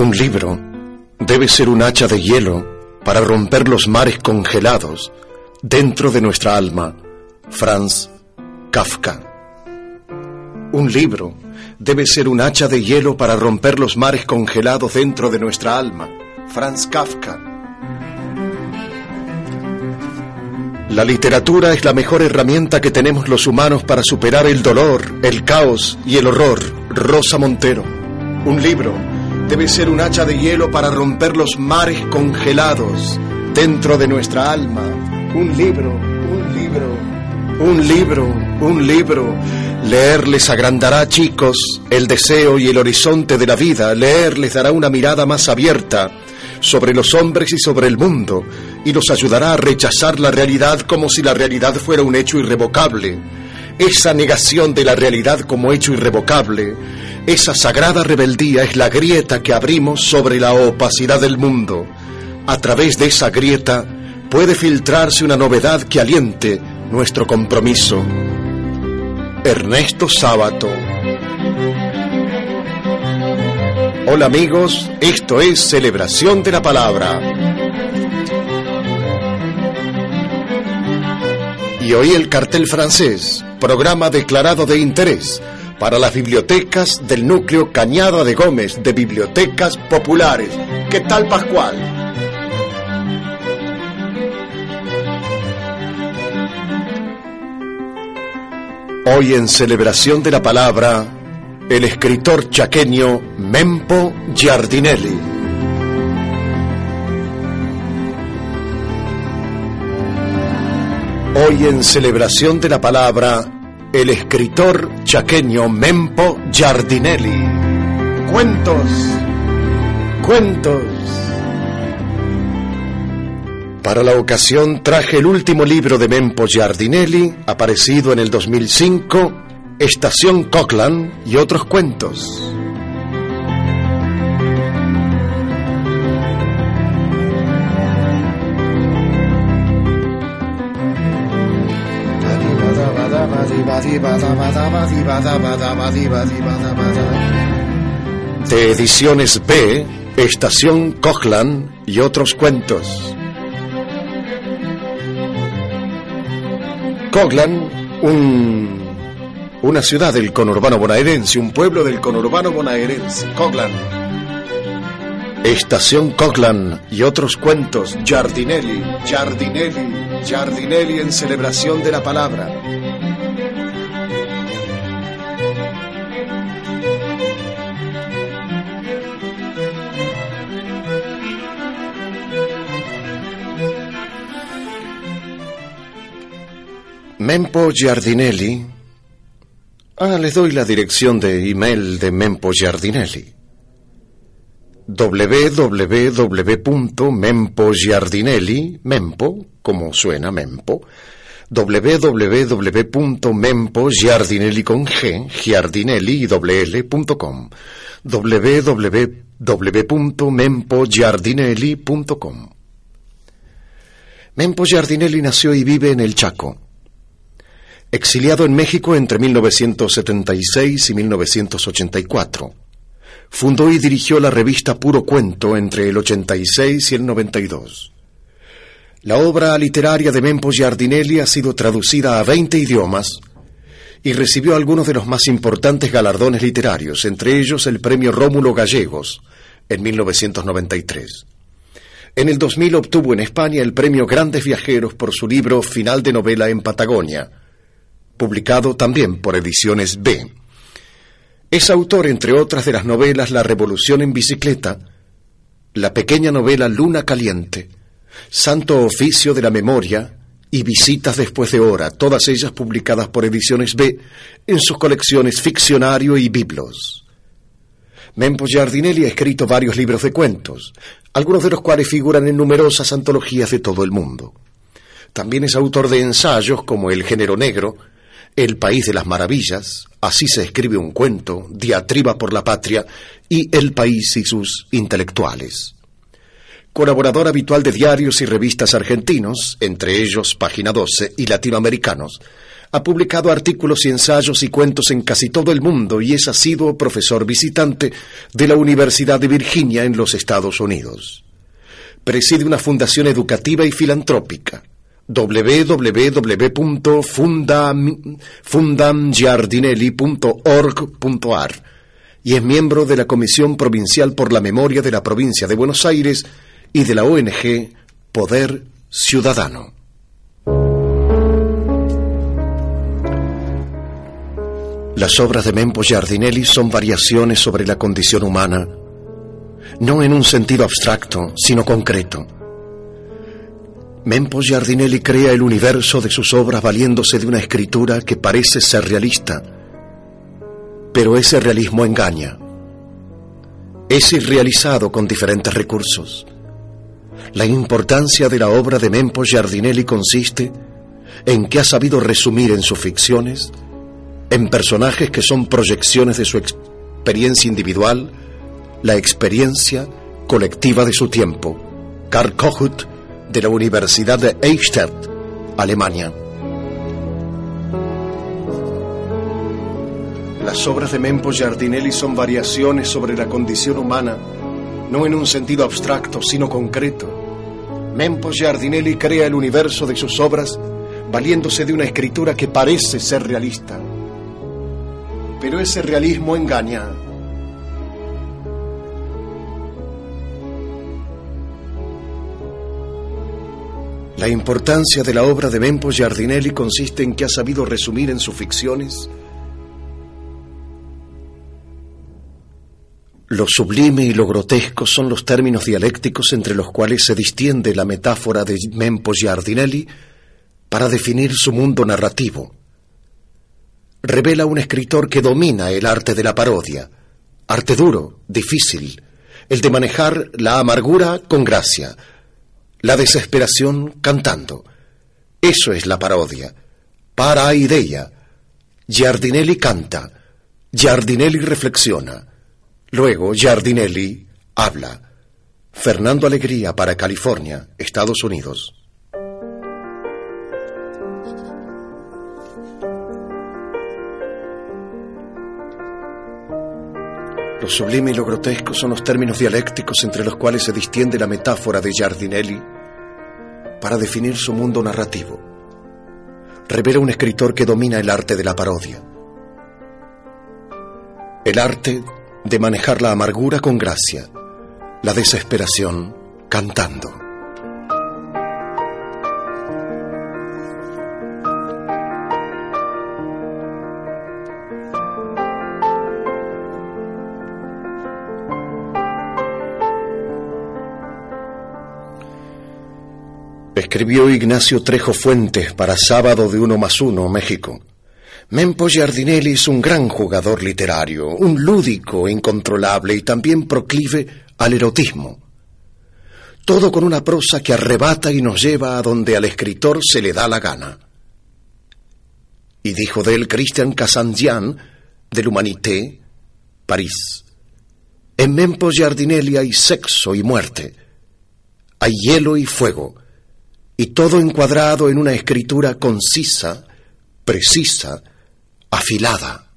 Un libro debe ser un hacha de hielo para romper los mares congelados dentro de nuestra alma. Franz Kafka. Un libro debe ser un hacha de hielo para romper los mares congelados dentro de nuestra alma. Franz Kafka. La literatura es la mejor herramienta que tenemos los humanos para superar el dolor, el caos y el horror. Rosa Montero. Un libro debe ser un hacha de hielo para romper los mares congelados dentro de nuestra alma. Un libro, un libro, un libro, un libro. Leer les agrandará, chicos, el deseo y el horizonte de la vida. Leer les dará una mirada más abierta sobre los hombres y sobre el mundo, y los ayudará a rechazar la realidad como si la realidad fuera un hecho irrevocable. Esa negación de la realidad como hecho irrevocable, esa sagrada rebeldía es la grieta que abrimos sobre la opacidad del mundo. A través de esa grieta puede filtrarse una novedad que aliente nuestro compromiso. Ernesto Sábato. Hola amigos, esto es Celebración de la Palabra. Y hoy el cartel francés, programa declarado de interés para las bibliotecas del núcleo Cañada de Gómez de Bibliotecas Populares. ¿Qué tal Pascual? Hoy en celebración de la palabra, el escritor chaqueño Mempo Giardinelli. Hoy en celebración de la palabra, el escritor chaqueño Mempo Giardinelli. Cuentos, cuentos. Para la ocasión traje el último libro de Mempo Giardinelli, aparecido en el 2005, Estación Cochran y otros cuentos. De Ediciones B, Estación Cochran y otros cuentos. Coglan, un, una ciudad del conurbano bonaerense, un pueblo del conurbano bonaerense. Coglan. Estación Coglan y otros cuentos. Giardinelli, Giardinelli, Giardinelli en celebración de la palabra. Mempo Giardinelli. Ah, les doy la dirección de email de Mempo Giardinelli. www.mempogiardinelli, Mempo, como suena Mempo, www.mempogiardinelli con G, giardinelli y www.mempogiardinelli.com. Mempo Giardinelli nació y vive en el Chaco. Exiliado en México entre 1976 y 1984. Fundó y dirigió la revista Puro Cuento entre el 86 y el 92. La obra literaria de Mempo Giardinelli ha sido traducida a 20 idiomas y recibió algunos de los más importantes galardones literarios, entre ellos el Premio Rómulo Gallegos en 1993. En el 2000 obtuvo en España el Premio Grandes Viajeros por su libro Final de novela en Patagonia, publicado también por Ediciones B. Es autor, entre otras de las novelas La Revolución en Bicicleta, la pequeña novela Luna Caliente, Santo Oficio de la Memoria, y Visitas después de hora, todas ellas publicadas por Ediciones B en sus colecciones Ficcionario y Biblos. Mempo Giardinelli ha escrito varios libros de cuentos, algunos de los cuales figuran en numerosas antologías de todo el mundo. También es autor de ensayos como El género negro, El país de las maravillas, Así se escribe un cuento, Diatriba por la patria y El país y sus intelectuales. Colaborador habitual de diarios y revistas argentinos, entre ellos Página 12 y latinoamericanos, ha publicado artículos y ensayos y cuentos en casi todo el mundo y es asiduo profesor visitante de la Universidad de Virginia en los Estados Unidos. Preside una fundación educativa y filantrópica www.fundamgiardinelli.org.ar y es miembro de la Comisión Provincial por la Memoria de la Provincia de Buenos Aires y de la ONG Poder Ciudadano. Las obras de Mempo Giardinelli son variaciones sobre la condición humana, no en un sentido abstracto, sino concreto. Mempo Giardinelli crea el universo de sus obras valiéndose de una escritura que parece ser realista, pero ese realismo engaña. Es irrealizado con diferentes recursos. La importancia de la obra de Mempo Giardinelli consiste en que ha sabido resumir en sus ficciones en personajes que son proyecciones de su experiencia individual, la experiencia colectiva de su tiempo. Karl Kohut, de la Universidad de Eichstätt, Alemania. Las obras de Mempo Giardinelli son variaciones sobre la condición humana, no en un sentido abstracto, sino concreto. Mempo Giardinelli crea el universo de sus obras valiéndose de una escritura que parece ser realista pero ese realismo engaña. La importancia de la obra de Mempo Giardinelli consiste en que ha sabido resumir en sus ficciones Lo sublime y lo grotesco son los términos dialécticos entre los cuales se distiende la metáfora de Mempo Giardinelli para definir su mundo narrativo. Revela un escritor que domina el arte de la parodia, arte duro, difícil, el de manejar la amargura con gracia, la desesperación cantando. Eso es la parodia. Para idea. Giardinelli canta, Giardinelli reflexiona, luego Giardinelli habla. Fernando Alegría para California, Estados Unidos. Lo sublime y lo grotesco son los términos dialécticos entre los cuales se distiende la metáfora de Giardinelli para definir su mundo narrativo. Revela un escritor que domina el arte de la parodia. El arte de manejar la amargura con gracia, la desesperación cantando. Escribió Ignacio Trejo Fuentes para Sábado de Uno más Uno, México. Mempo Giardinelli es un gran jugador literario, un lúdico incontrolable y también proclive al erotismo. Todo con una prosa que arrebata y nos lleva a donde al escritor se le da la gana. Y dijo de él Christian Casandian, del Humanité, París. En Mempo Giardinelli hay sexo y muerte, hay hielo y fuego, y todo encuadrado en una escritura concisa, precisa, afilada.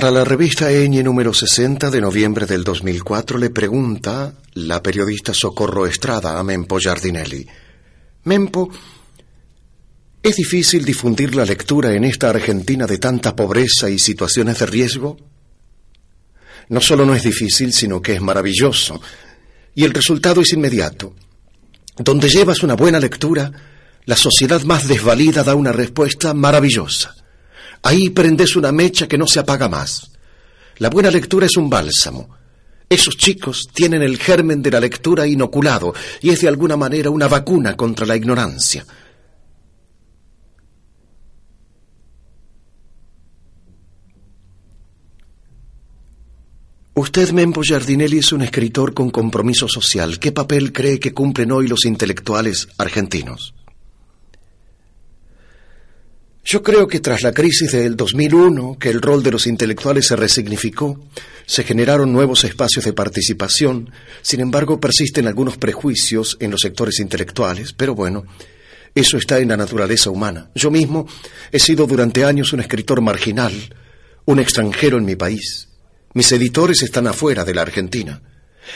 Para la revista número 60 de noviembre del 2004 le pregunta la periodista Socorro Estrada a Mempo Giardinelli. Mempo, ¿es difícil difundir la lectura en esta Argentina de tanta pobreza y situaciones de riesgo? No solo no es difícil, sino que es maravilloso. Y el resultado es inmediato. Donde llevas una buena lectura, la sociedad más desvalida da una respuesta maravillosa. Ahí prendes una mecha que no se apaga más. La buena lectura es un bálsamo. Esos chicos tienen el germen de la lectura inoculado y es de alguna manera una vacuna contra la ignorancia. Usted, Mempo Giardinelli, es un escritor con compromiso social. ¿Qué papel cree que cumplen hoy los intelectuales argentinos? Yo creo que tras la crisis del 2001, que el rol de los intelectuales se resignificó, se generaron nuevos espacios de participación, sin embargo persisten algunos prejuicios en los sectores intelectuales, pero bueno, eso está en la naturaleza humana. Yo mismo he sido durante años un escritor marginal, un extranjero en mi país. Mis editores están afuera de la Argentina.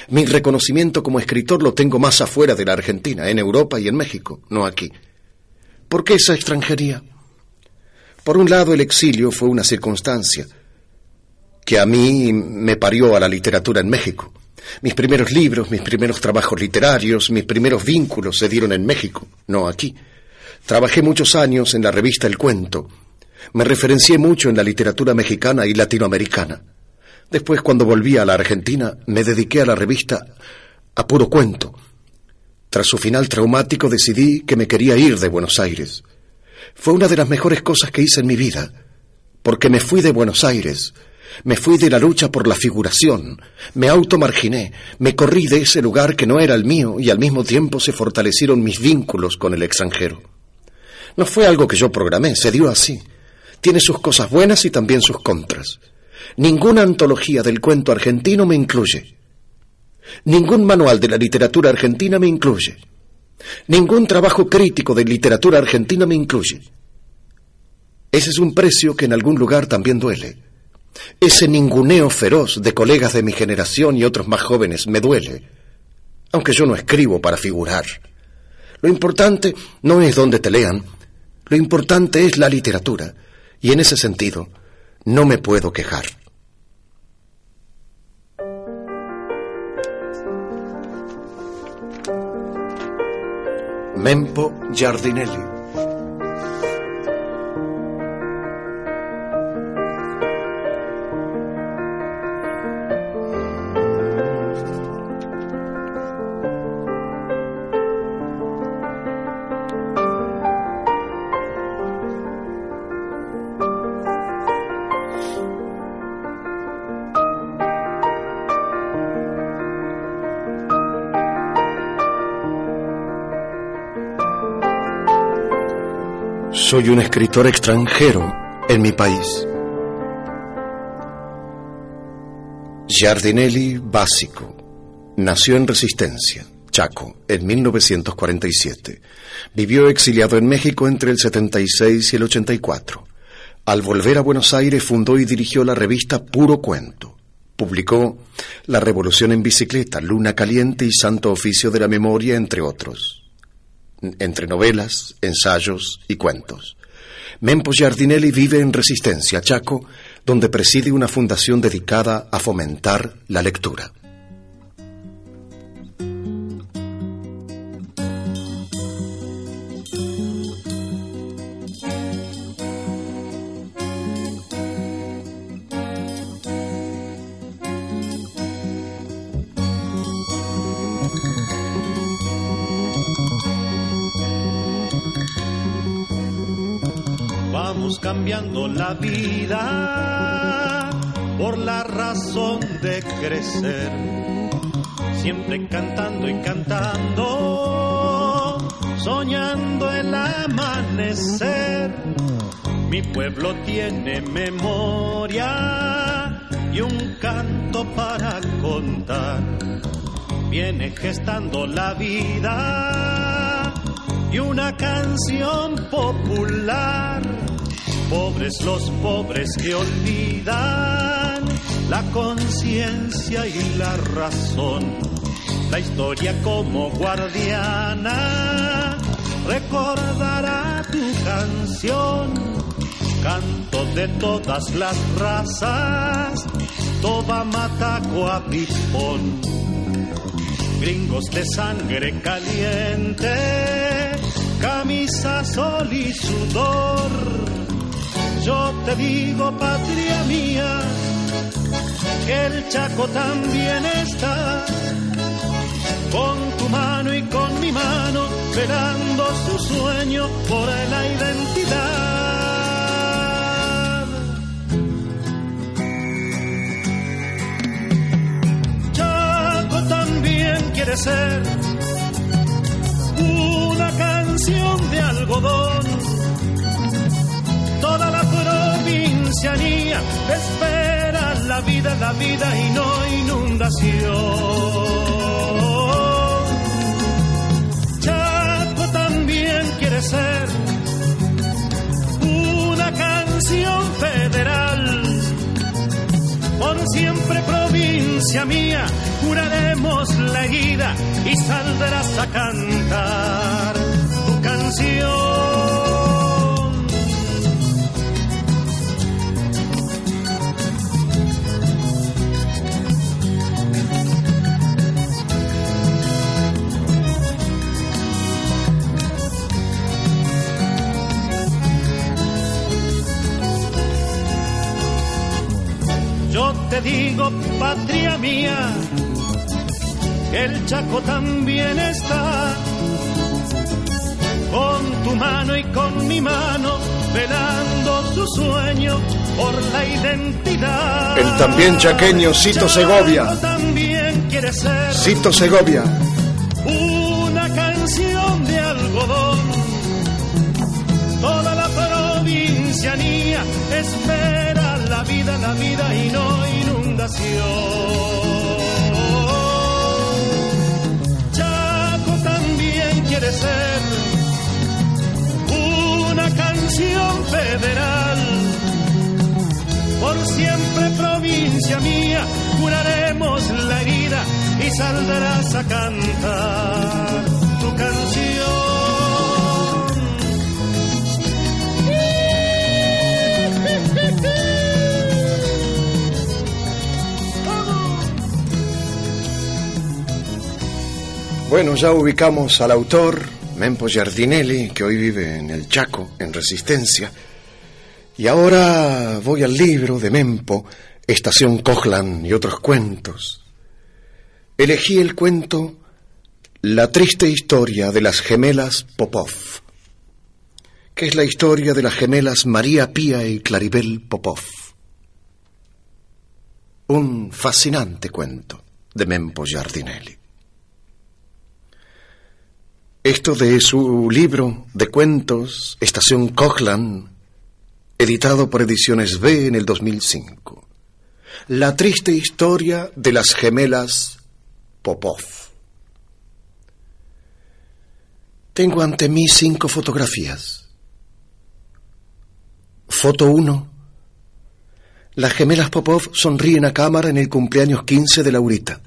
Mi reconocimiento como escritor lo tengo más afuera de la Argentina, en Europa y en México, no aquí. ¿Por qué esa extranjería? Por un lado, el exilio fue una circunstancia que a mí me parió a la literatura en México. Mis primeros libros, mis primeros trabajos literarios, mis primeros vínculos se dieron en México, no aquí. Trabajé muchos años en la revista El Cuento. Me referencié mucho en la literatura mexicana y latinoamericana. Después, cuando volví a la Argentina, me dediqué a la revista A Puro Cuento. Tras su final traumático decidí que me quería ir de Buenos Aires. Fue una de las mejores cosas que hice en mi vida, porque me fui de Buenos Aires, me fui de la lucha por la figuración, me automarginé, me corrí de ese lugar que no era el mío y al mismo tiempo se fortalecieron mis vínculos con el extranjero. No fue algo que yo programé, se dio así. Tiene sus cosas buenas y también sus contras. Ninguna antología del cuento argentino me incluye. Ningún manual de la literatura argentina me incluye. Ningún trabajo crítico de literatura argentina me incluye. Ese es un precio que en algún lugar también duele. Ese ninguneo feroz de colegas de mi generación y otros más jóvenes me duele, aunque yo no escribo para figurar. Lo importante no es dónde te lean, lo importante es la literatura, y en ese sentido no me puedo quejar. Mempo Giardinelli. Soy un escritor extranjero en mi país. Giardinelli Básico nació en Resistencia, Chaco, en 1947. Vivió exiliado en México entre el 76 y el 84. Al volver a Buenos Aires fundó y dirigió la revista Puro Cuento. Publicó La Revolución en Bicicleta, Luna Caliente y Santo Oficio de la Memoria, entre otros entre novelas, ensayos y cuentos. Mempo Giardinelli vive en Resistencia, Chaco, donde preside una fundación dedicada a fomentar la lectura. La vida por la razón de crecer, siempre cantando y cantando, soñando el amanecer. Mi pueblo tiene memoria y un canto para contar. Viene gestando la vida y una canción popular pobres los pobres que olvidan la conciencia y la razón. La historia como guardiana recordará tu canción. Canto de todas las razas, toda mataco pipón. Gringos de sangre caliente, camisa, sol y sudor. Yo te digo, patria mía, que el Chaco también está con tu mano y con mi mano, velando su sueño por la identidad. Chaco también quiere ser una canción de algodón. Espera la vida, la vida y no inundación. ser una canción federal. Por siempre provincia mía, curaremos la herida y saldrás a cantar tu canción. Te digo, patria mía, el Chaco también está. Con tu mano y con mi mano, velando su sueño por la identidad. El también chaqueño Cito Segovia. Cito Segovia. Chaco también quiere ser una canción federal. Por siempre provincia mía, curaremos la herida y saldrás a cantar tu canción. Bueno, ya ubicamos al autor, Mempo Giardinelli, que hoy vive en el Chaco, en Resistencia. Y ahora voy al libro de Mempo, Estación Cojlan y otros cuentos. Elegí el cuento La triste historia de las gemelas Popov, que es la historia de las gemelas María Pía y Claribel Popov. Un fascinante cuento de Mempo Giardinelli. Esto de su libro de cuentos, Estación Cochlan, editado por Ediciones B en el 2005. La triste historia de las gemelas Popov. Tengo ante mí cinco fotografías. Foto 1. Las gemelas Popov sonríen a cámara en el cumpleaños 15 de Laurita.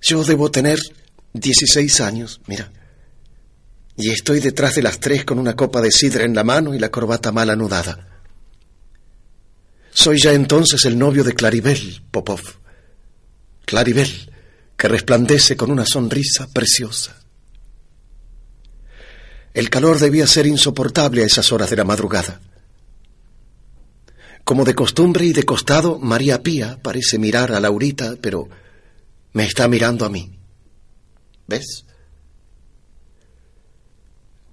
Yo debo tener 16 años, mira. Y estoy detrás de las tres con una copa de sidra en la mano y la corbata mal anudada. Soy ya entonces el novio de Claribel, Popov. Claribel, que resplandece con una sonrisa preciosa. El calor debía ser insoportable a esas horas de la madrugada. Como de costumbre y de costado, María Pía parece mirar a Laurita, pero me está mirando a mí. ¿Ves?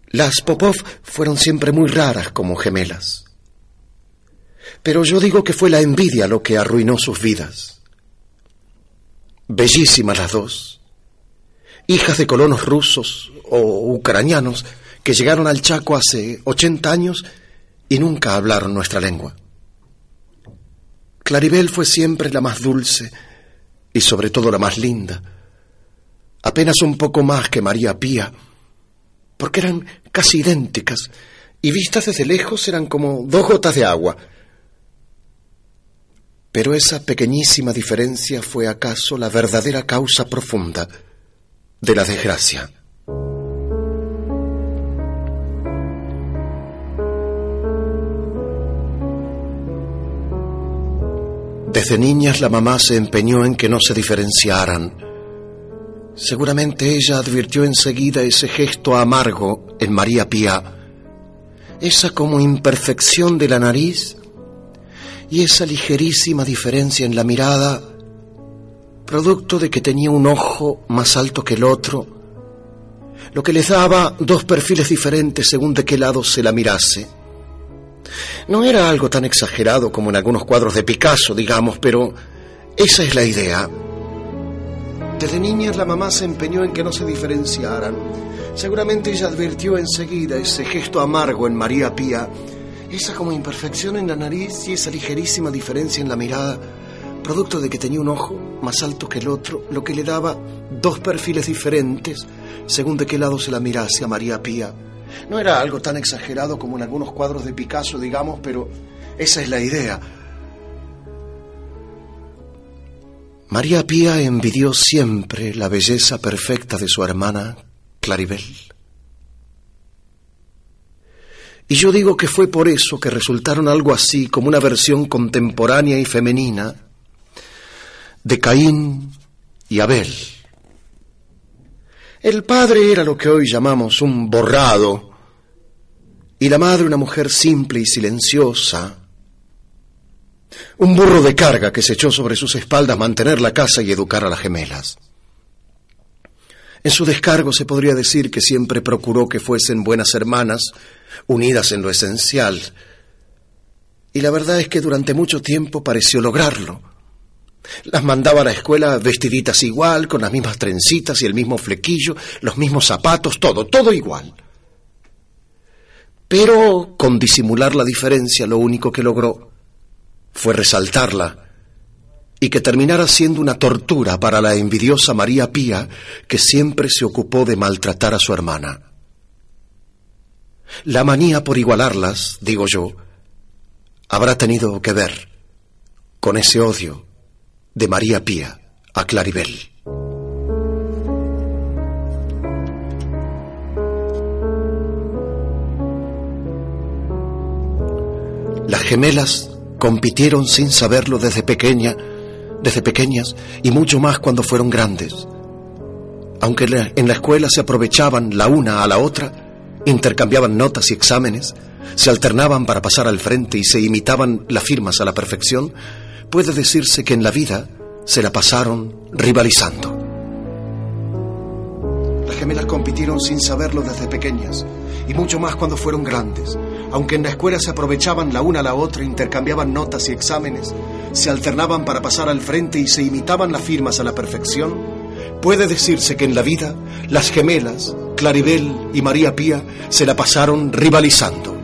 Las Popov fueron siempre muy raras como gemelas. Pero yo digo que fue la envidia lo que arruinó sus vidas. Bellísimas las dos, hijas de colonos rusos o ucranianos que llegaron al Chaco hace 80 años y nunca hablaron nuestra lengua. Claribel fue siempre la más dulce y sobre todo la más linda apenas un poco más que María Pía, porque eran casi idénticas y vistas desde lejos eran como dos gotas de agua. Pero esa pequeñísima diferencia fue acaso la verdadera causa profunda de la desgracia. Desde niñas la mamá se empeñó en que no se diferenciaran. Seguramente ella advirtió enseguida ese gesto amargo en María Pía, esa como imperfección de la nariz y esa ligerísima diferencia en la mirada, producto de que tenía un ojo más alto que el otro, lo que les daba dos perfiles diferentes según de qué lado se la mirase. No era algo tan exagerado como en algunos cuadros de Picasso, digamos, pero esa es la idea. Desde niñas la mamá se empeñó en que no se diferenciaran. Seguramente ella advirtió enseguida ese gesto amargo en María Pía, esa como imperfección en la nariz y esa ligerísima diferencia en la mirada, producto de que tenía un ojo más alto que el otro, lo que le daba dos perfiles diferentes según de qué lado se la mirase a María Pía. No era algo tan exagerado como en algunos cuadros de Picasso, digamos, pero esa es la idea. María Pía envidió siempre la belleza perfecta de su hermana Claribel. Y yo digo que fue por eso que resultaron algo así como una versión contemporánea y femenina de Caín y Abel. El padre era lo que hoy llamamos un borrado, y la madre una mujer simple y silenciosa, un burro de carga que se echó sobre sus espaldas mantener la casa y educar a las gemelas. En su descargo se podría decir que siempre procuró que fuesen buenas hermanas, unidas en lo esencial, y la verdad es que durante mucho tiempo pareció lograrlo las mandaba a la escuela vestiditas igual, con las mismas trencitas y el mismo flequillo, los mismos zapatos, todo, todo igual. Pero con disimular la diferencia lo único que logró fue resaltarla y que terminara siendo una tortura para la envidiosa María Pía que siempre se ocupó de maltratar a su hermana. La manía por igualarlas, digo yo, habrá tenido que ver con ese odio de María Pía a Claribel. Las gemelas compitieron sin saberlo desde pequeña, desde pequeñas y mucho más cuando fueron grandes. Aunque en la escuela se aprovechaban la una a la otra, intercambiaban notas y exámenes, se alternaban para pasar al frente y se imitaban las firmas a la perfección, puede decirse que en la vida se la pasaron rivalizando. Las gemelas compitieron sin saberlo desde pequeñas y mucho más cuando fueron grandes. Aunque en la escuela se aprovechaban la una a la otra, intercambiaban notas y exámenes, se alternaban para pasar al frente y se imitaban las firmas a la perfección, puede decirse que en la vida las gemelas, Claribel y María Pía, se la pasaron rivalizando.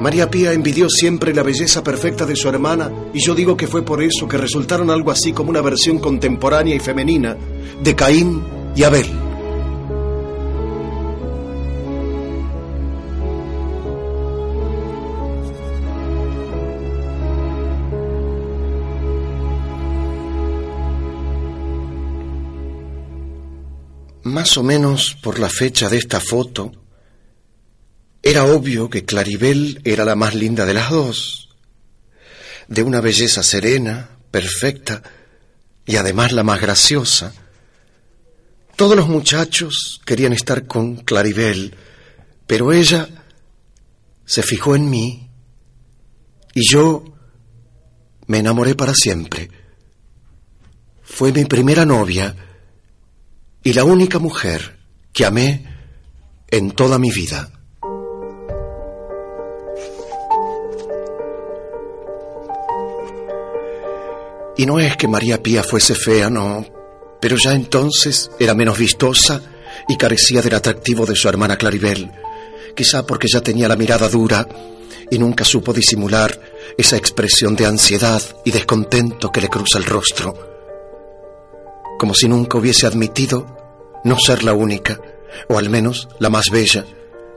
María Pía envidió siempre la belleza perfecta de su hermana y yo digo que fue por eso que resultaron algo así como una versión contemporánea y femenina de Caín y Abel. Más o menos por la fecha de esta foto, era obvio que Claribel era la más linda de las dos, de una belleza serena, perfecta y además la más graciosa. Todos los muchachos querían estar con Claribel, pero ella se fijó en mí y yo me enamoré para siempre. Fue mi primera novia y la única mujer que amé en toda mi vida. Y no es que María Pía fuese fea, no, pero ya entonces era menos vistosa y carecía del atractivo de su hermana Claribel, quizá porque ya tenía la mirada dura y nunca supo disimular esa expresión de ansiedad y descontento que le cruza el rostro, como si nunca hubiese admitido no ser la única, o al menos la más bella.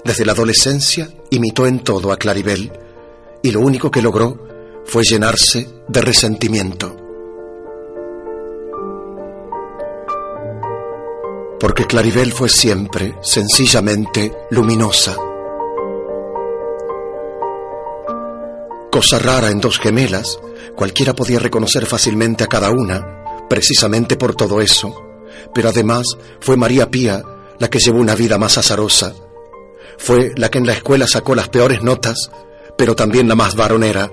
Desde la adolescencia imitó en todo a Claribel, y lo único que logró fue llenarse de resentimiento. Porque Claribel fue siempre, sencillamente, luminosa. Cosa rara en dos gemelas, cualquiera podía reconocer fácilmente a cada una, precisamente por todo eso, pero además fue María Pía la que llevó una vida más azarosa. Fue la que en la escuela sacó las peores notas, pero también la más varonera,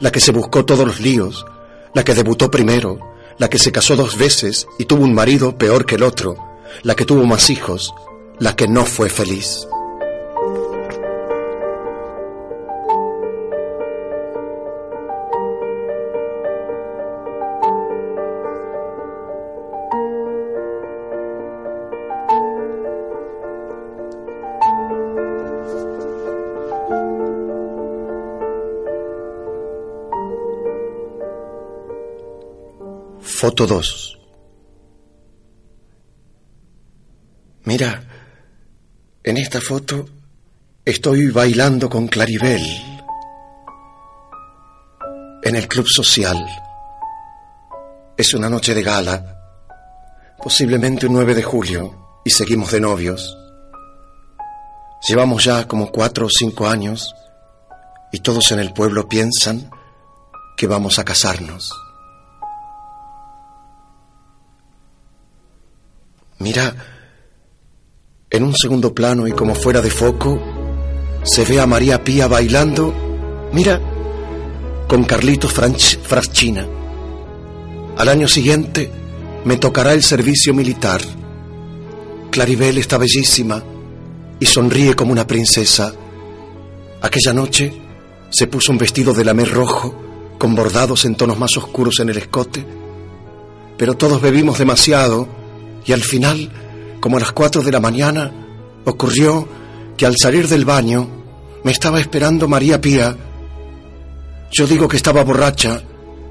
la que se buscó todos los líos, la que debutó primero, la que se casó dos veces y tuvo un marido peor que el otro, la que tuvo más hijos, la que no fue feliz. Foto 2. Mira, en esta foto estoy bailando con Claribel en el club social. Es una noche de gala, posiblemente un 9 de julio, y seguimos de novios. Llevamos ya como cuatro o cinco años y todos en el pueblo piensan que vamos a casarnos. Mira, en un segundo plano y como fuera de foco, se ve a María Pía bailando, mira, con Carlitos Fraschina. Al año siguiente me tocará el servicio militar. Claribel está bellísima y sonríe como una princesa. Aquella noche se puso un vestido de lamé rojo con bordados en tonos más oscuros en el escote, pero todos bebimos demasiado y al final, como a las cuatro de la mañana, ocurrió que al salir del baño me estaba esperando María Pía. Yo digo que estaba borracha,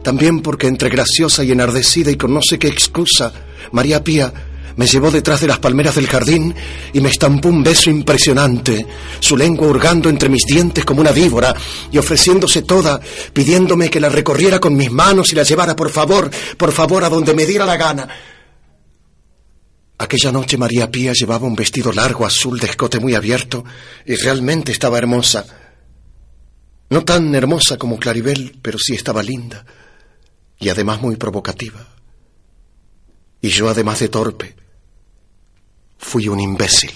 también porque entre graciosa y enardecida y con no sé qué excusa, María Pía me llevó detrás de las palmeras del jardín y me estampó un beso impresionante, su lengua hurgando entre mis dientes como una víbora y ofreciéndose toda, pidiéndome que la recorriera con mis manos y la llevara por favor, por favor, a donde me diera la gana. Aquella noche María Pía llevaba un vestido largo azul de escote muy abierto y realmente estaba hermosa. No tan hermosa como Claribel, pero sí estaba linda y además muy provocativa. Y yo, además de torpe, fui un imbécil.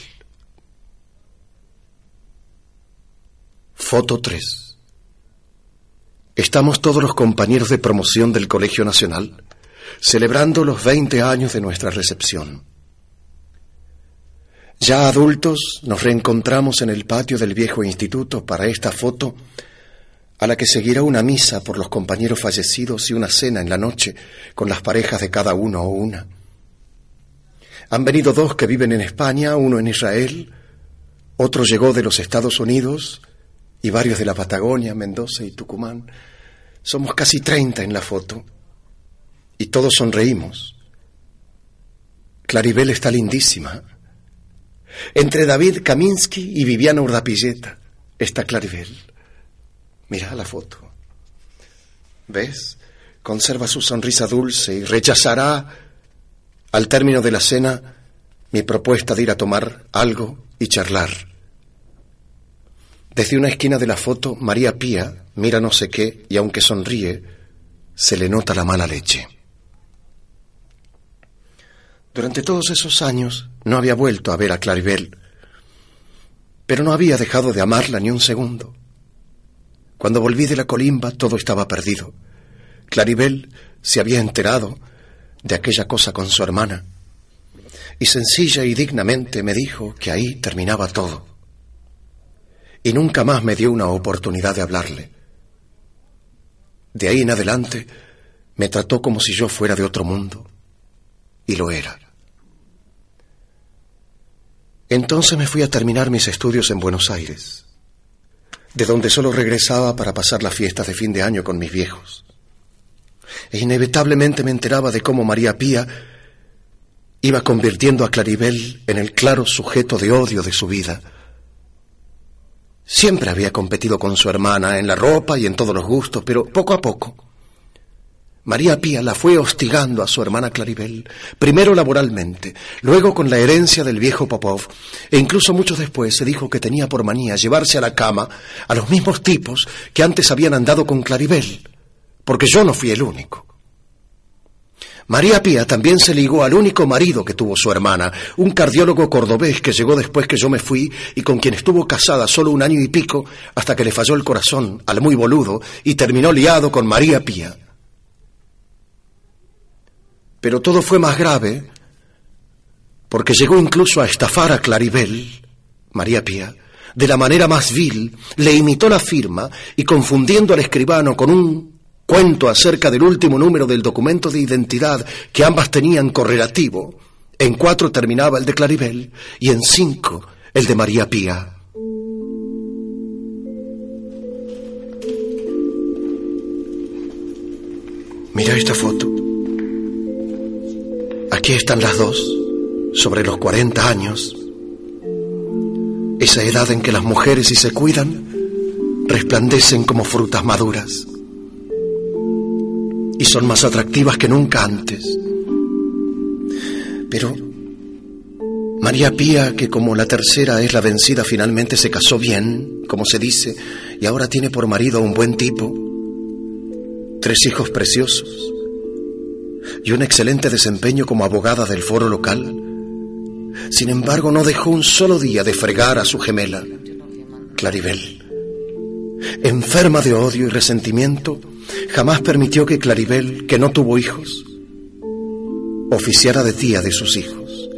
Foto 3. Estamos todos los compañeros de promoción del Colegio Nacional celebrando los 20 años de nuestra recepción. Ya adultos nos reencontramos en el patio del viejo instituto para esta foto, a la que seguirá una misa por los compañeros fallecidos y una cena en la noche con las parejas de cada uno o una. Han venido dos que viven en España, uno en Israel, otro llegó de los Estados Unidos y varios de la Patagonia, Mendoza y Tucumán. Somos casi treinta en la foto y todos sonreímos. Claribel está lindísima entre David Kaminsky y Viviana Urdapilleta está Claribel. Mira la foto. ¿Ves? Conserva su sonrisa dulce y rechazará al término de la cena mi propuesta de ir a tomar algo y charlar. Desde una esquina de la foto, María Pía mira no sé qué y aunque sonríe, se le nota la mala leche. Durante todos esos años no había vuelto a ver a Claribel, pero no había dejado de amarla ni un segundo. Cuando volví de la colimba todo estaba perdido. Claribel se había enterado de aquella cosa con su hermana y sencilla y dignamente me dijo que ahí terminaba todo. Y nunca más me dio una oportunidad de hablarle. De ahí en adelante me trató como si yo fuera de otro mundo, y lo era. Entonces me fui a terminar mis estudios en Buenos Aires, de donde solo regresaba para pasar las fiestas de fin de año con mis viejos. E inevitablemente me enteraba de cómo María Pía iba convirtiendo a Claribel en el claro sujeto de odio de su vida. Siempre había competido con su hermana en la ropa y en todos los gustos, pero poco a poco María Pía la fue hostigando a su hermana Claribel, primero laboralmente, luego con la herencia del viejo Popov, e incluso mucho después se dijo que tenía por manía llevarse a la cama a los mismos tipos que antes habían andado con Claribel, porque yo no fui el único. María Pía también se ligó al único marido que tuvo su hermana, un cardiólogo cordobés que llegó después que yo me fui y con quien estuvo casada solo un año y pico hasta que le falló el corazón al muy boludo y terminó liado con María Pía. Pero todo fue más grave porque llegó incluso a estafar a Claribel, María Pía, de la manera más vil, le imitó la firma y confundiendo al escribano con un cuento acerca del último número del documento de identidad que ambas tenían correlativo, en cuatro terminaba el de Claribel y en cinco el de María Pía. Mira esta foto. Aquí están las dos, sobre los 40 años. Esa edad en que las mujeres, si se cuidan, resplandecen como frutas maduras. Y son más atractivas que nunca antes. Pero María Pía, que como la tercera es la vencida, finalmente se casó bien, como se dice, y ahora tiene por marido a un buen tipo, tres hijos preciosos y un excelente desempeño como abogada del foro local. Sin embargo, no dejó un solo día de fregar a su gemela, Claribel. Enferma de odio y resentimiento, jamás permitió que Claribel, que no tuvo hijos, oficiara de tía de sus hijos.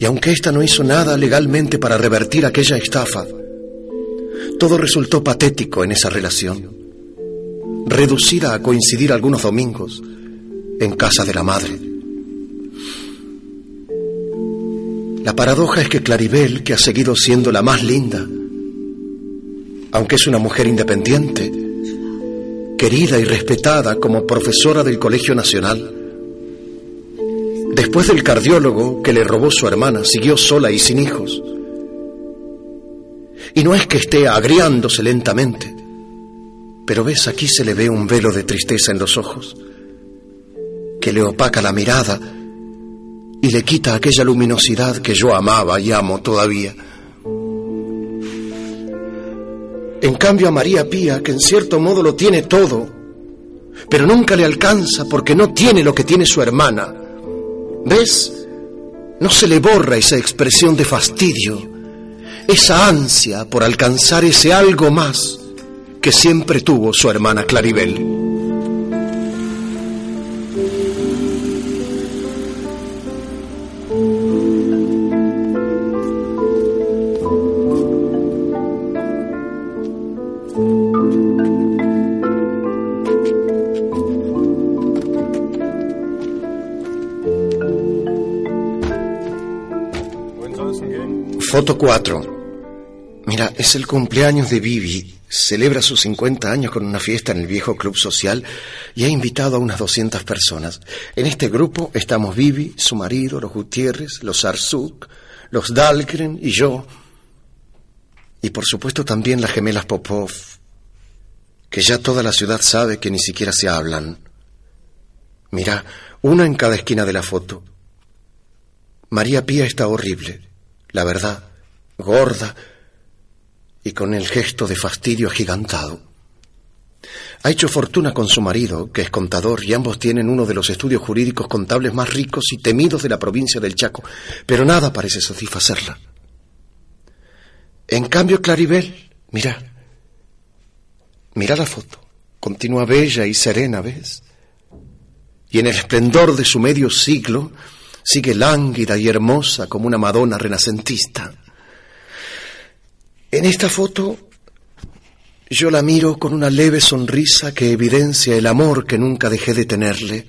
Y aunque ésta no hizo nada legalmente para revertir aquella estafa, todo resultó patético en esa relación reducida a coincidir algunos domingos en casa de la madre. La paradoja es que Claribel, que ha seguido siendo la más linda, aunque es una mujer independiente, querida y respetada como profesora del Colegio Nacional, después del cardiólogo que le robó su hermana, siguió sola y sin hijos. Y no es que esté agriándose lentamente, pero ves, aquí se le ve un velo de tristeza en los ojos, que le opaca la mirada y le quita aquella luminosidad que yo amaba y amo todavía. En cambio a María Pía, que en cierto modo lo tiene todo, pero nunca le alcanza porque no tiene lo que tiene su hermana. ¿Ves? No se le borra esa expresión de fastidio, esa ansia por alcanzar ese algo más que siempre tuvo su hermana Claribel. Foto 4. Mira, es el cumpleaños de Vivi celebra sus 50 años con una fiesta en el viejo club social y ha invitado a unas 200 personas. En este grupo estamos Vivi, su marido, los Gutiérrez, los Arzuk, los Dahlgren y yo. Y por supuesto también las gemelas Popov, que ya toda la ciudad sabe que ni siquiera se hablan. Mira, una en cada esquina de la foto. María Pía está horrible, la verdad, gorda, y con el gesto de fastidio agigantado. Ha hecho fortuna con su marido, que es contador, y ambos tienen uno de los estudios jurídicos contables más ricos y temidos de la provincia del Chaco, pero nada parece satisfacerla. En cambio, Claribel, mira, mira la foto, continúa bella y serena, ¿ves? Y en el esplendor de su medio siglo sigue lánguida y hermosa como una Madonna renacentista. En esta foto yo la miro con una leve sonrisa que evidencia el amor que nunca dejé de tenerle.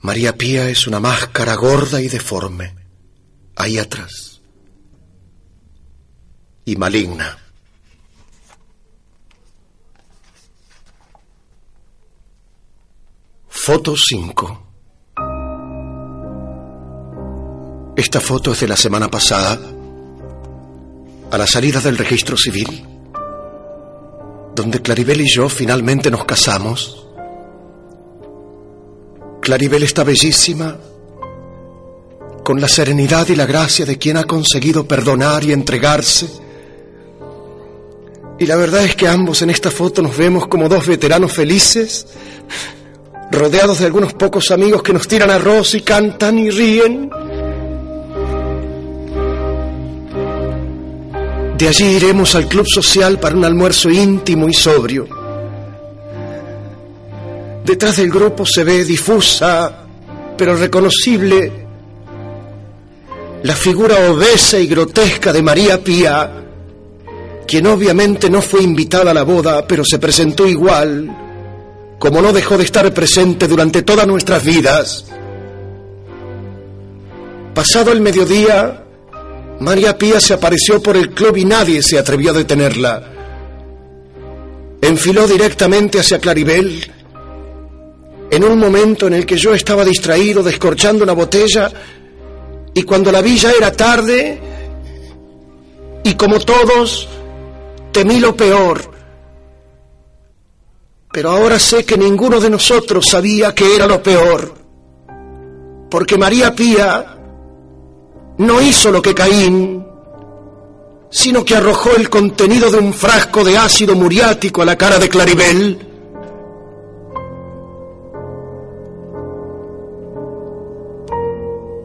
María Pía es una máscara gorda y deforme, ahí atrás, y maligna. Foto 5. Esta foto es de la semana pasada, a la salida del registro civil, donde Claribel y yo finalmente nos casamos. Claribel está bellísima, con la serenidad y la gracia de quien ha conseguido perdonar y entregarse. Y la verdad es que ambos en esta foto nos vemos como dos veteranos felices, rodeados de algunos pocos amigos que nos tiran arroz y cantan y ríen. De allí iremos al club social para un almuerzo íntimo y sobrio. Detrás del grupo se ve difusa, pero reconocible, la figura obesa y grotesca de María Pía, quien obviamente no fue invitada a la boda, pero se presentó igual, como no dejó de estar presente durante todas nuestras vidas. Pasado el mediodía, María Pía se apareció por el club y nadie se atrevió a detenerla. Enfiló directamente hacia Claribel. En un momento en el que yo estaba distraído descorchando una botella y cuando la vi ya era tarde y como todos temí lo peor. Pero ahora sé que ninguno de nosotros sabía que era lo peor. Porque María Pía no hizo lo que Caín, sino que arrojó el contenido de un frasco de ácido muriático a la cara de Claribel.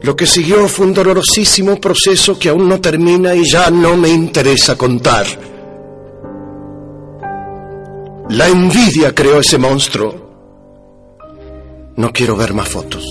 Lo que siguió fue un dolorosísimo proceso que aún no termina y ya no me interesa contar. La envidia creó ese monstruo. No quiero ver más fotos.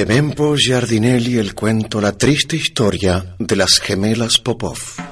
De Mempo Giardinelli el cuento La triste historia de las gemelas Popov.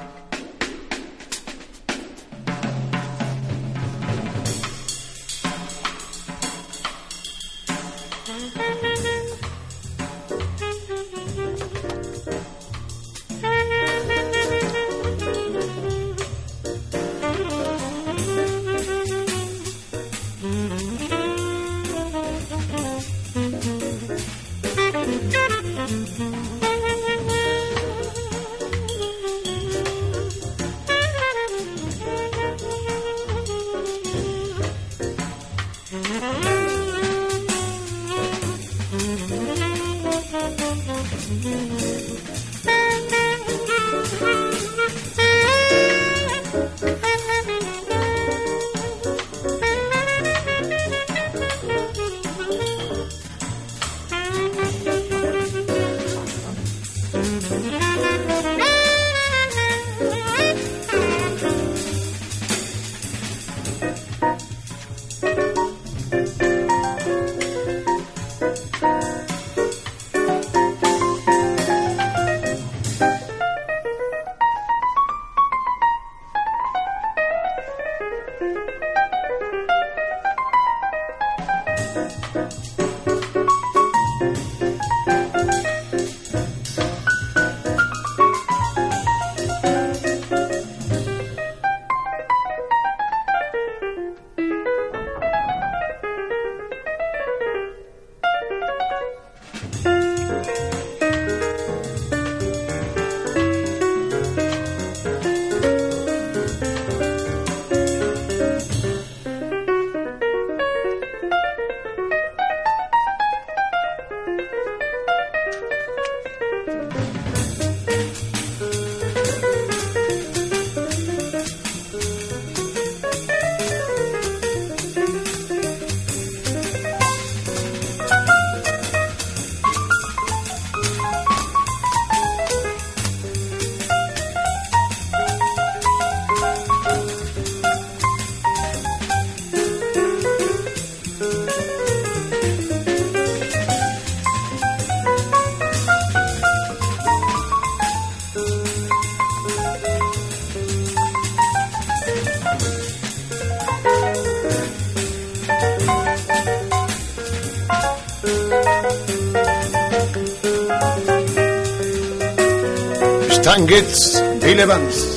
Bill Evans.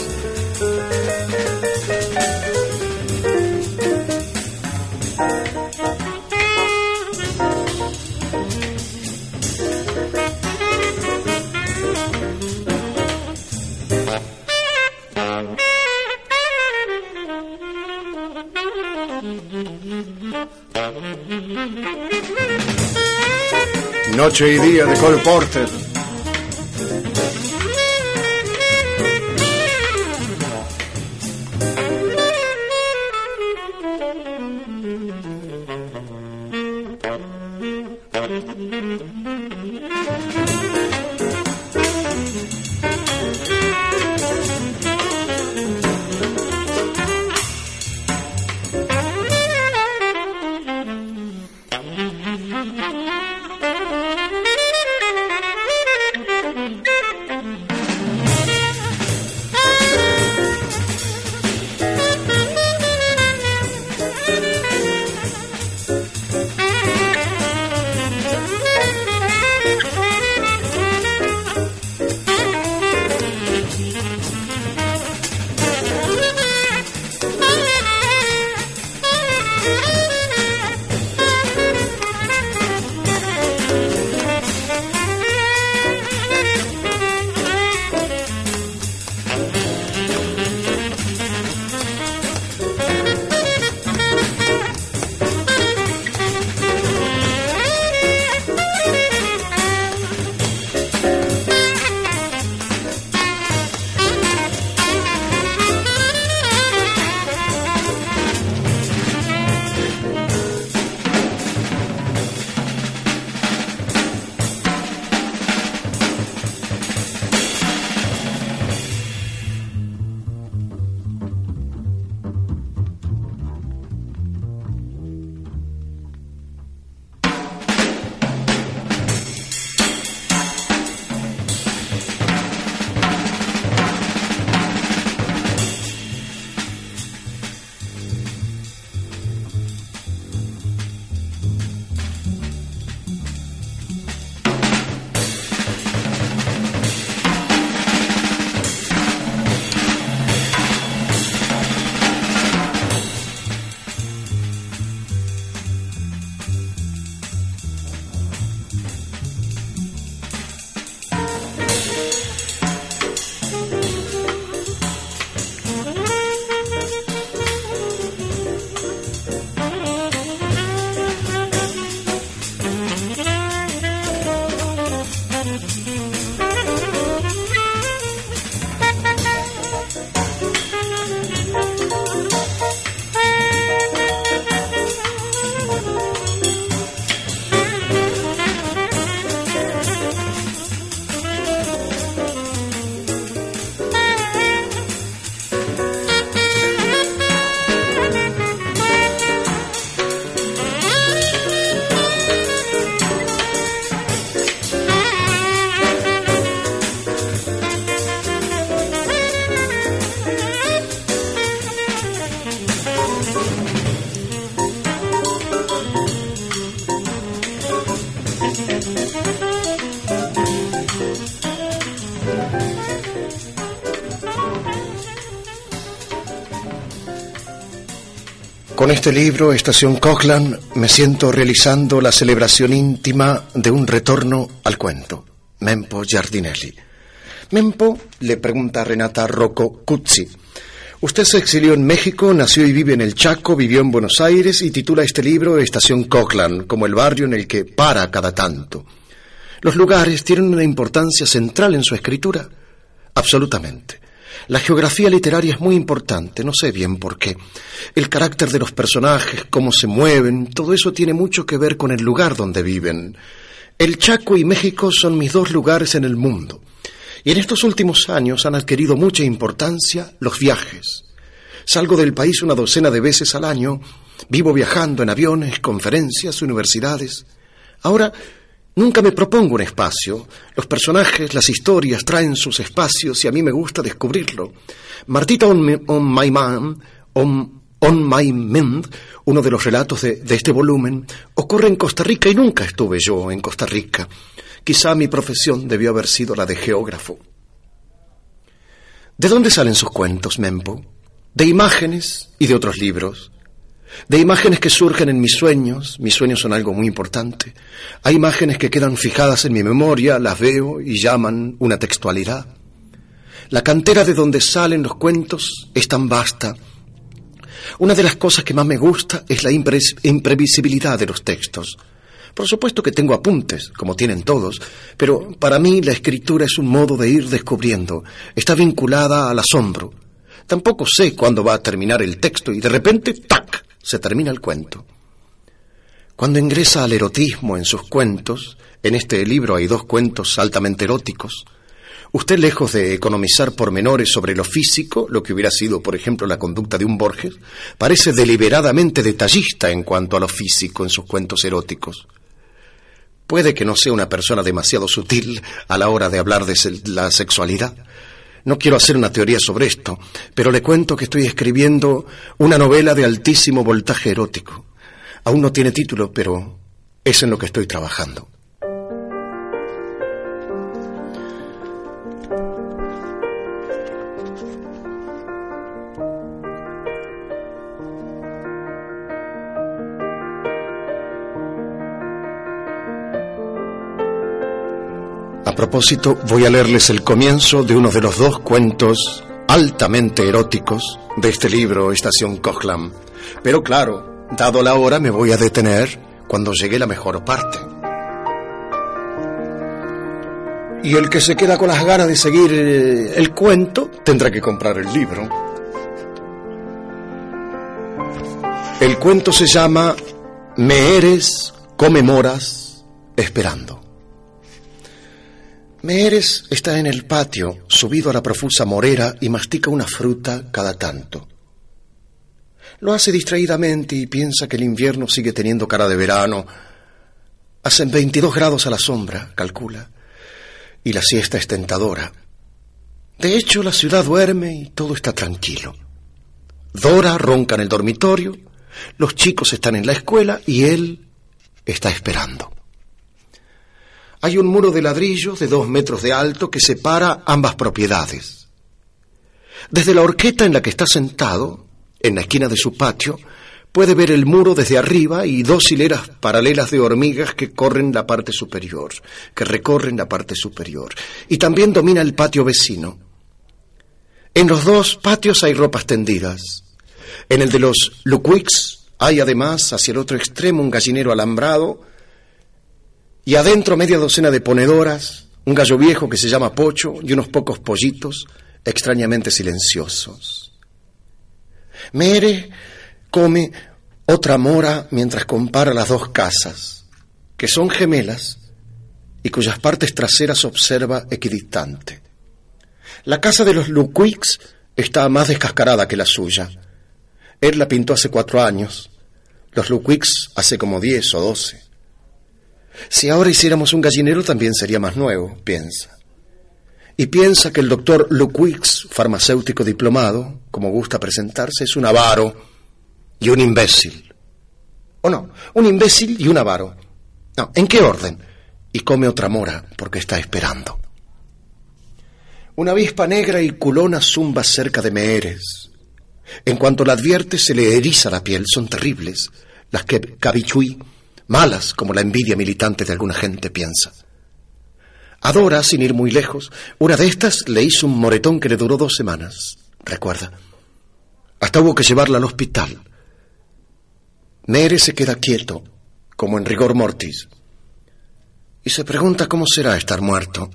Noche y día de Cole Porter. Con este libro, Estación Cochlan, me siento realizando la celebración íntima de un retorno al cuento. Mempo Giardinelli. Mempo le pregunta a Renata Rocco Cuzzi. Usted se exilió en México, nació y vive en el Chaco, vivió en Buenos Aires y titula este libro Estación Cochlan, como el barrio en el que para cada tanto. ¿Los lugares tienen una importancia central en su escritura? Absolutamente. La geografía literaria es muy importante, no sé bien por qué. El carácter de los personajes, cómo se mueven, todo eso tiene mucho que ver con el lugar donde viven. El Chaco y México son mis dos lugares en el mundo. Y en estos últimos años han adquirido mucha importancia los viajes. Salgo del país una docena de veces al año, vivo viajando en aviones, conferencias, universidades. Ahora Nunca me propongo un espacio. Los personajes, las historias traen sus espacios y a mí me gusta descubrirlo. Martita on, My Man, on, My Mind, uno de los relatos de, de este volumen, ocurre en Costa Rica y nunca estuve yo en Costa Rica. Quizá mi profesión debió haber sido la de geógrafo. ¿De dónde salen sus cuentos, Mempo? De imágenes y de otros libros. De imágenes que surgen en mis sueños, mis sueños son algo muy importante. Hay imágenes que quedan fijadas en mi memoria, las veo y llaman una textualidad. La cantera de donde salen los cuentos es tan vasta. Una de las cosas que más me gusta es la imprevisibilidad de los textos. Por supuesto que tengo apuntes, como tienen todos, pero para mí la escritura es un modo de ir descubriendo. Está vinculada al asombro. Tampoco sé cuándo va a terminar el texto y de repente, ¡tac!, se termina el cuento. Cuando ingresa al erotismo en sus cuentos, en este libro hay dos cuentos altamente eróticos, usted lejos de economizar pormenores sobre lo físico, lo que hubiera sido, por ejemplo, la conducta de un Borges, parece deliberadamente detallista en cuanto a lo físico en sus cuentos eróticos. Puede que no sea una persona demasiado sutil a la hora de hablar de la sexualidad. No quiero hacer una teoría sobre esto, pero le cuento que estoy escribiendo una novela de altísimo voltaje erótico. Aún no tiene título, pero es en lo que estoy trabajando. A propósito, voy a leerles el comienzo de uno de los dos cuentos altamente eróticos de este libro, Estación Cochlam. Pero claro, dado la hora, me voy a detener cuando llegue la mejor parte. Y el que se queda con las ganas de seguir eh, el cuento tendrá que comprar el libro. El cuento se llama Me eres, comemoras, esperando. Meeres está en el patio, subido a la profusa morera y mastica una fruta cada tanto. Lo hace distraídamente y piensa que el invierno sigue teniendo cara de verano. Hacen 22 grados a la sombra, calcula, y la siesta es tentadora. De hecho, la ciudad duerme y todo está tranquilo. Dora ronca en el dormitorio, los chicos están en la escuela y él está esperando. Hay un muro de ladrillos de dos metros de alto que separa ambas propiedades. Desde la horqueta en la que está sentado, en la esquina de su patio, puede ver el muro desde arriba y dos hileras paralelas de hormigas que corren la parte superior, que recorren la parte superior. Y también domina el patio vecino. En los dos patios hay ropas tendidas. En el de los Luquix hay además, hacia el otro extremo, un gallinero alambrado y adentro media docena de ponedoras, un gallo viejo que se llama Pocho y unos pocos pollitos extrañamente silenciosos. Mere come otra mora mientras compara las dos casas, que son gemelas y cuyas partes traseras observa equidistante. La casa de los Luquix está más descascarada que la suya. Él la pintó hace cuatro años, los Luquix hace como diez o doce. Si ahora hiciéramos un gallinero también sería más nuevo, piensa. Y piensa que el doctor Luquix, farmacéutico diplomado, como gusta presentarse, es un avaro y un imbécil. ¿O no? Un imbécil y un avaro. No, ¿en qué orden? Y come otra mora porque está esperando. Una avispa negra y culona zumba cerca de Meeres. En cuanto la advierte, se le eriza la piel. Son terribles. Las que Cabichuí malas como la envidia militante de alguna gente piensa. Adora, sin ir muy lejos, una de estas le hizo un moretón que le duró dos semanas, recuerda. Hasta hubo que llevarla al hospital. Mere se queda quieto, como en rigor mortis, y se pregunta cómo será estar muerto.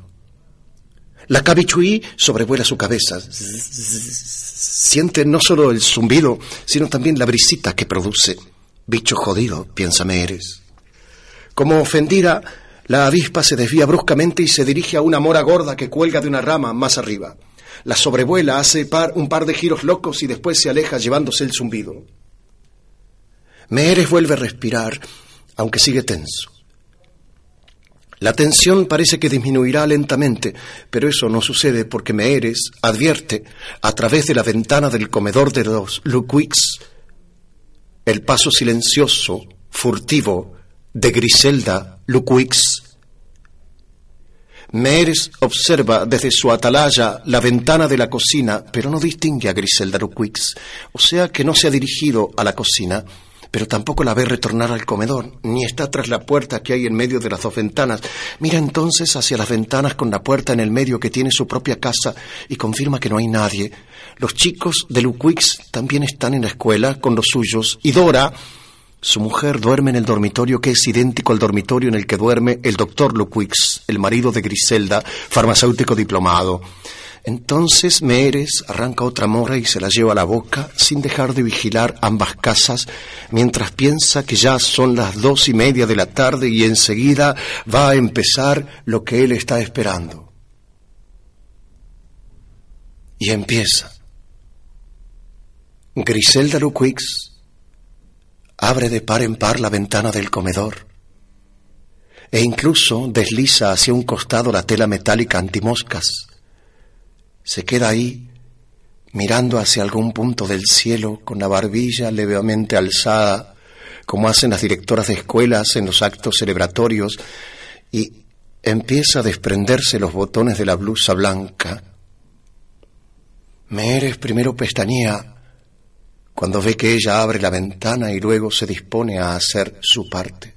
La cabichuí sobrevuela su cabeza. Siente no solo el zumbido, sino también la brisita que produce. Bicho jodido, piensa Meres. Como ofendida, la avispa se desvía bruscamente y se dirige a una mora gorda que cuelga de una rama más arriba. La sobrevuela, hace un par de giros locos y después se aleja llevándose el zumbido. Meeres vuelve a respirar, aunque sigue tenso. La tensión parece que disminuirá lentamente, pero eso no sucede porque Meeres advierte, a través de la ventana del comedor de los Luquix, el paso silencioso, furtivo, de Griselda Luquix. Meeres observa desde su atalaya la ventana de la cocina, pero no distingue a Griselda Luquix, o sea que no se ha dirigido a la cocina, pero tampoco la ve retornar al comedor, ni está tras la puerta que hay en medio de las dos ventanas. Mira entonces hacia las ventanas con la puerta en el medio que tiene su propia casa y confirma que no hay nadie. Los chicos de Luquix también están en la escuela con los suyos, y Dora, su mujer duerme en el dormitorio que es idéntico al dormitorio en el que duerme el doctor Luquix, el marido de Griselda, farmacéutico diplomado. Entonces Meeres arranca otra mora y se la lleva a la boca sin dejar de vigilar ambas casas mientras piensa que ya son las dos y media de la tarde y enseguida va a empezar lo que él está esperando. Y empieza. Griselda Luquix abre de par en par la ventana del comedor e incluso desliza hacia un costado la tela metálica antimoscas. Se queda ahí, mirando hacia algún punto del cielo con la barbilla levemente alzada, como hacen las directoras de escuelas en los actos celebratorios, y empieza a desprenderse los botones de la blusa blanca. Me eres primero pestañea cuando ve que ella abre la ventana y luego se dispone a hacer su parte.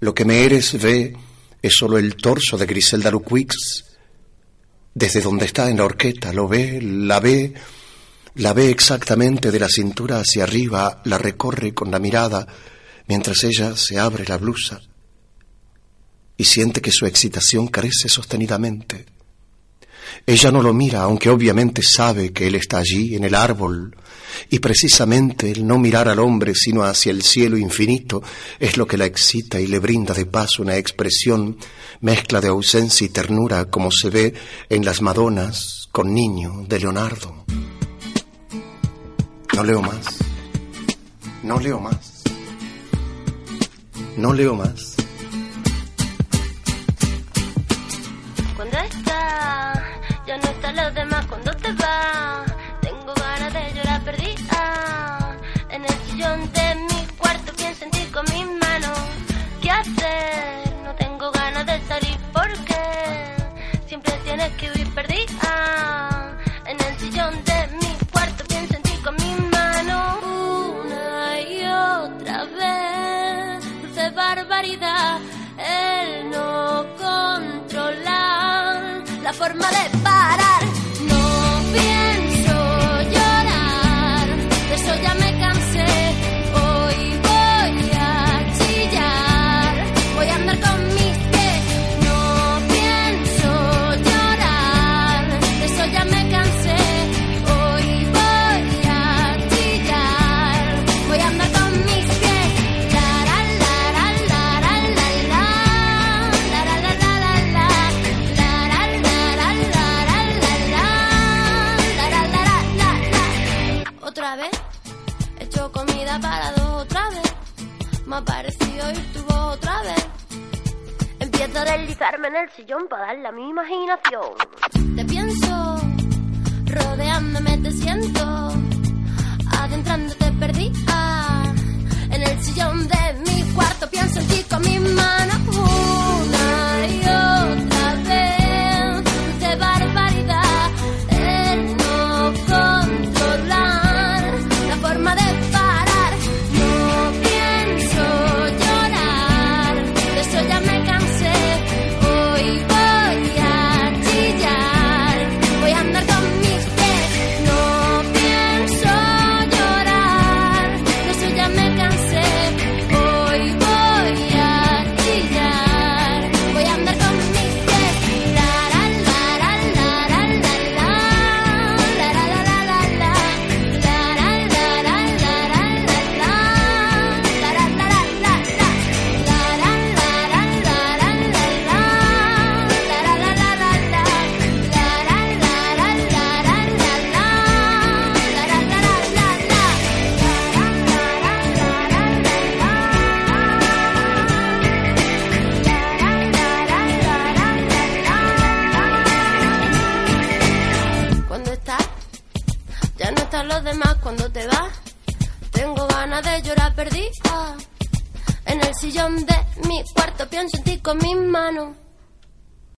Lo que Meeres ve es solo el torso de Griselda Luquix, desde donde está en la horqueta, lo ve, la ve, la ve exactamente de la cintura hacia arriba, la recorre con la mirada, mientras ella se abre la blusa y siente que su excitación crece sostenidamente. Ella no lo mira, aunque obviamente sabe que él está allí, en el árbol, y precisamente el no mirar al hombre sino hacia el cielo infinito es lo que la excita y le brinda de paso una expresión mezcla de ausencia y ternura como se ve en las Madonas con niño de Leonardo. No leo más. No leo más. No leo más. En el sillón para darle a mi imaginación. Te pienso, rodeándome te siento, adentrándote perdida. En el sillón de mi cuarto pienso en ti con mi mano sillón de mi cuarto pienso en ti con mis manos.